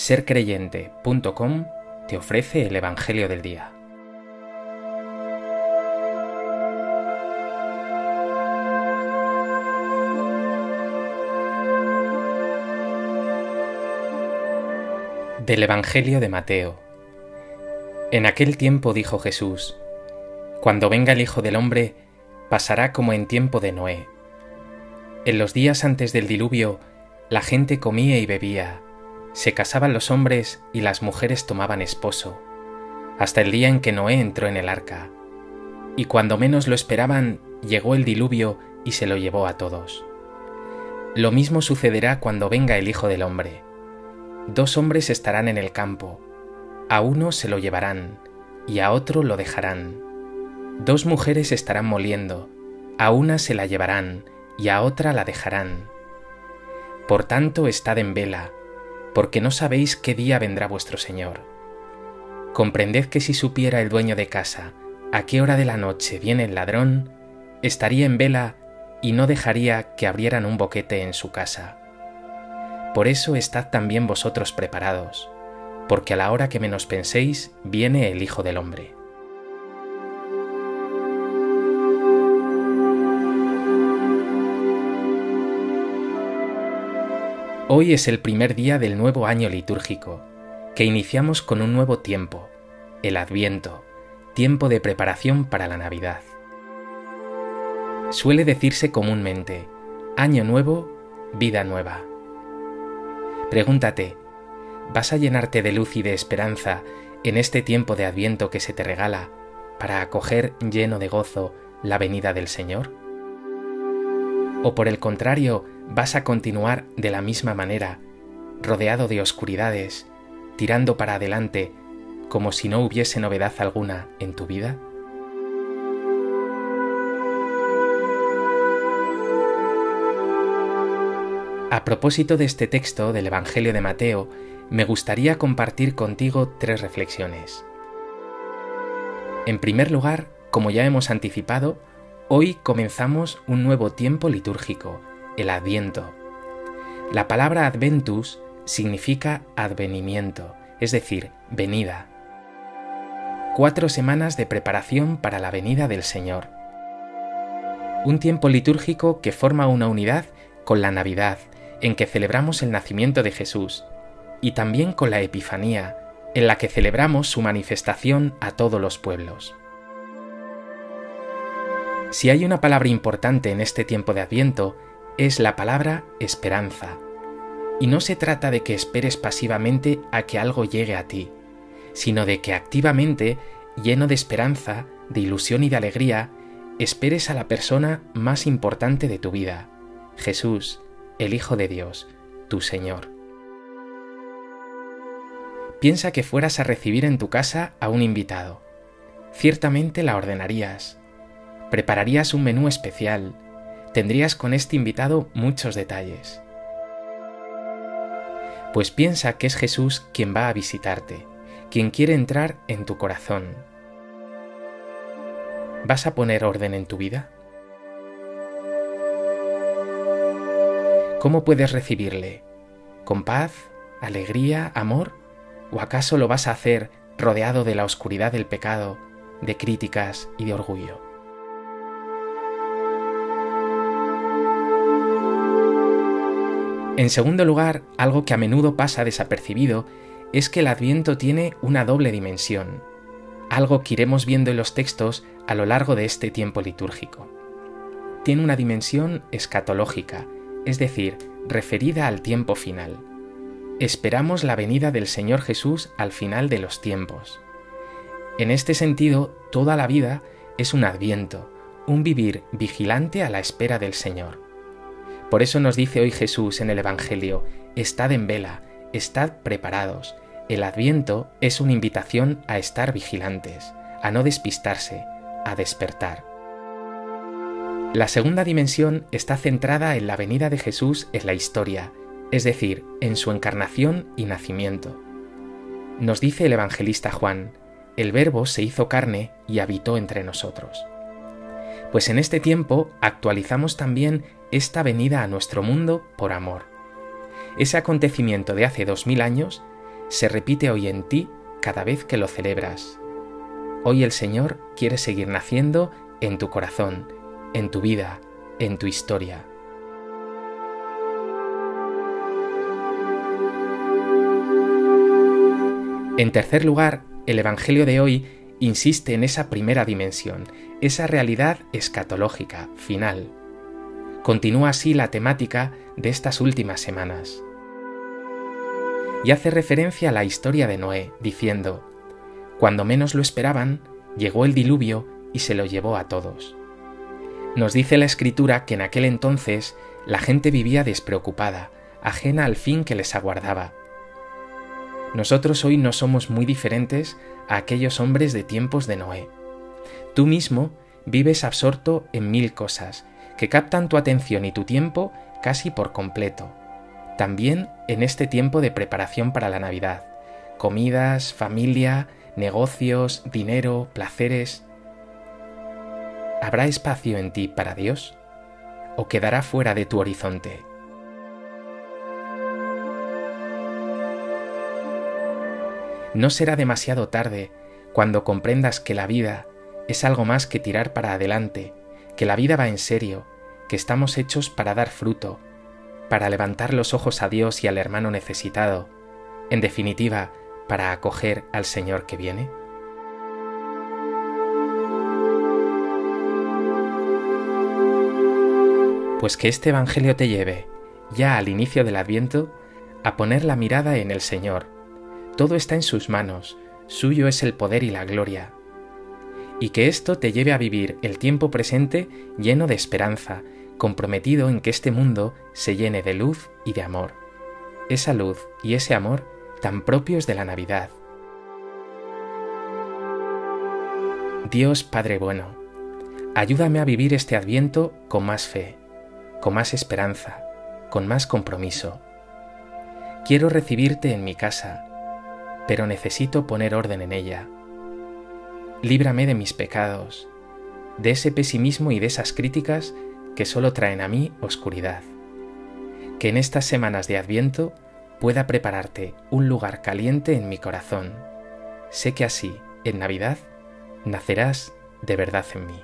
sercreyente.com te ofrece el Evangelio del Día. Del Evangelio de Mateo. En aquel tiempo dijo Jesús, Cuando venga el Hijo del Hombre, pasará como en tiempo de Noé. En los días antes del diluvio, la gente comía y bebía se casaban los hombres y las mujeres tomaban esposo, hasta el día en que Noé entró en el arca. Y cuando menos lo esperaban, llegó el diluvio y se lo llevó a todos. Lo mismo sucederá cuando venga el Hijo del Hombre. Dos hombres estarán en el campo, a uno se lo llevarán y a otro lo dejarán. Dos mujeres estarán moliendo, a una se la llevarán y a otra la dejarán. Por tanto, estad en vela, porque no sabéis qué día vendrá vuestro Señor. Comprended que si supiera el dueño de casa a qué hora de la noche viene el ladrón, estaría en vela y no dejaría que abrieran un boquete en su casa. Por eso estad también vosotros preparados, porque a la hora que menos penséis viene el Hijo del Hombre. Hoy es el primer día del nuevo año litúrgico, que iniciamos con un nuevo tiempo, el Adviento, tiempo de preparación para la Navidad. Suele decirse comúnmente, año nuevo, vida nueva. Pregúntate, ¿vas a llenarte de luz y de esperanza en este tiempo de Adviento que se te regala para acoger lleno de gozo la venida del Señor? ¿O por el contrario, vas a continuar de la misma manera, rodeado de oscuridades, tirando para adelante, como si no hubiese novedad alguna en tu vida? A propósito de este texto del Evangelio de Mateo, me gustaría compartir contigo tres reflexiones. En primer lugar, como ya hemos anticipado, hoy comenzamos un nuevo tiempo litúrgico, el Adviento. La palabra Adventus significa advenimiento, es decir, venida. Cuatro semanas de preparación para la venida del Señor. Un tiempo litúrgico que forma una unidad con la Navidad, en que celebramos el nacimiento de Jesús, y también con la Epifanía, en la que celebramos su manifestación a todos los pueblos. Si hay una palabra importante en este tiempo de Adviento, es la palabra esperanza. Y no se trata de que esperes pasivamente a que algo llegue a ti, sino de que activamente, lleno de esperanza, de ilusión y de alegría, esperes a la persona más importante de tu vida, Jesús, el Hijo de Dios, tu Señor. Piensa que fueras a recibir en tu casa a un invitado. Ciertamente la ordenarías. Prepararías un menú especial, tendrías con este invitado muchos detalles. Pues piensa que es Jesús quien va a visitarte, quien quiere entrar en tu corazón. ¿Vas a poner orden en tu vida? ¿Cómo puedes recibirle? ¿Con paz, alegría, amor? ¿O acaso lo vas a hacer rodeado de la oscuridad del pecado, de críticas y de orgullo? En segundo lugar, algo que a menudo pasa desapercibido es que el adviento tiene una doble dimensión, algo que iremos viendo en los textos a lo largo de este tiempo litúrgico. Tiene una dimensión escatológica, es decir, referida al tiempo final. Esperamos la venida del Señor Jesús al final de los tiempos. En este sentido, toda la vida es un adviento, un vivir vigilante a la espera del Señor. Por eso nos dice hoy Jesús en el Evangelio, estad en vela, estad preparados. El adviento es una invitación a estar vigilantes, a no despistarse, a despertar. La segunda dimensión está centrada en la venida de Jesús en la historia, es decir, en su encarnación y nacimiento. Nos dice el evangelista Juan, el Verbo se hizo carne y habitó entre nosotros. Pues en este tiempo actualizamos también esta venida a nuestro mundo por amor. Ese acontecimiento de hace dos mil años se repite hoy en ti cada vez que lo celebras. Hoy el Señor quiere seguir naciendo en tu corazón, en tu vida, en tu historia. En tercer lugar, el Evangelio de hoy insiste en esa primera dimensión, esa realidad escatológica, final. Continúa así la temática de estas últimas semanas. Y hace referencia a la historia de Noé, diciendo, Cuando menos lo esperaban, llegó el diluvio y se lo llevó a todos. Nos dice la escritura que en aquel entonces la gente vivía despreocupada, ajena al fin que les aguardaba. Nosotros hoy no somos muy diferentes a aquellos hombres de tiempos de Noé. Tú mismo vives absorto en mil cosas que captan tu atención y tu tiempo casi por completo. También en este tiempo de preparación para la Navidad. Comidas, familia, negocios, dinero, placeres. ¿Habrá espacio en ti para Dios? ¿O quedará fuera de tu horizonte? No será demasiado tarde cuando comprendas que la vida es algo más que tirar para adelante, que la vida va en serio, que estamos hechos para dar fruto, para levantar los ojos a Dios y al hermano necesitado, en definitiva, para acoger al Señor que viene? Pues que este Evangelio te lleve, ya al inicio del Adviento, a poner la mirada en el Señor, todo está en sus manos, suyo es el poder y la gloria. Y que esto te lleve a vivir el tiempo presente lleno de esperanza, comprometido en que este mundo se llene de luz y de amor. Esa luz y ese amor tan propios de la Navidad. Dios Padre bueno, ayúdame a vivir este adviento con más fe, con más esperanza, con más compromiso. Quiero recibirte en mi casa, pero necesito poner orden en ella. Líbrame de mis pecados, de ese pesimismo y de esas críticas que solo traen a mí oscuridad. Que en estas semanas de Adviento pueda prepararte un lugar caliente en mi corazón. Sé que así, en Navidad, nacerás de verdad en mí.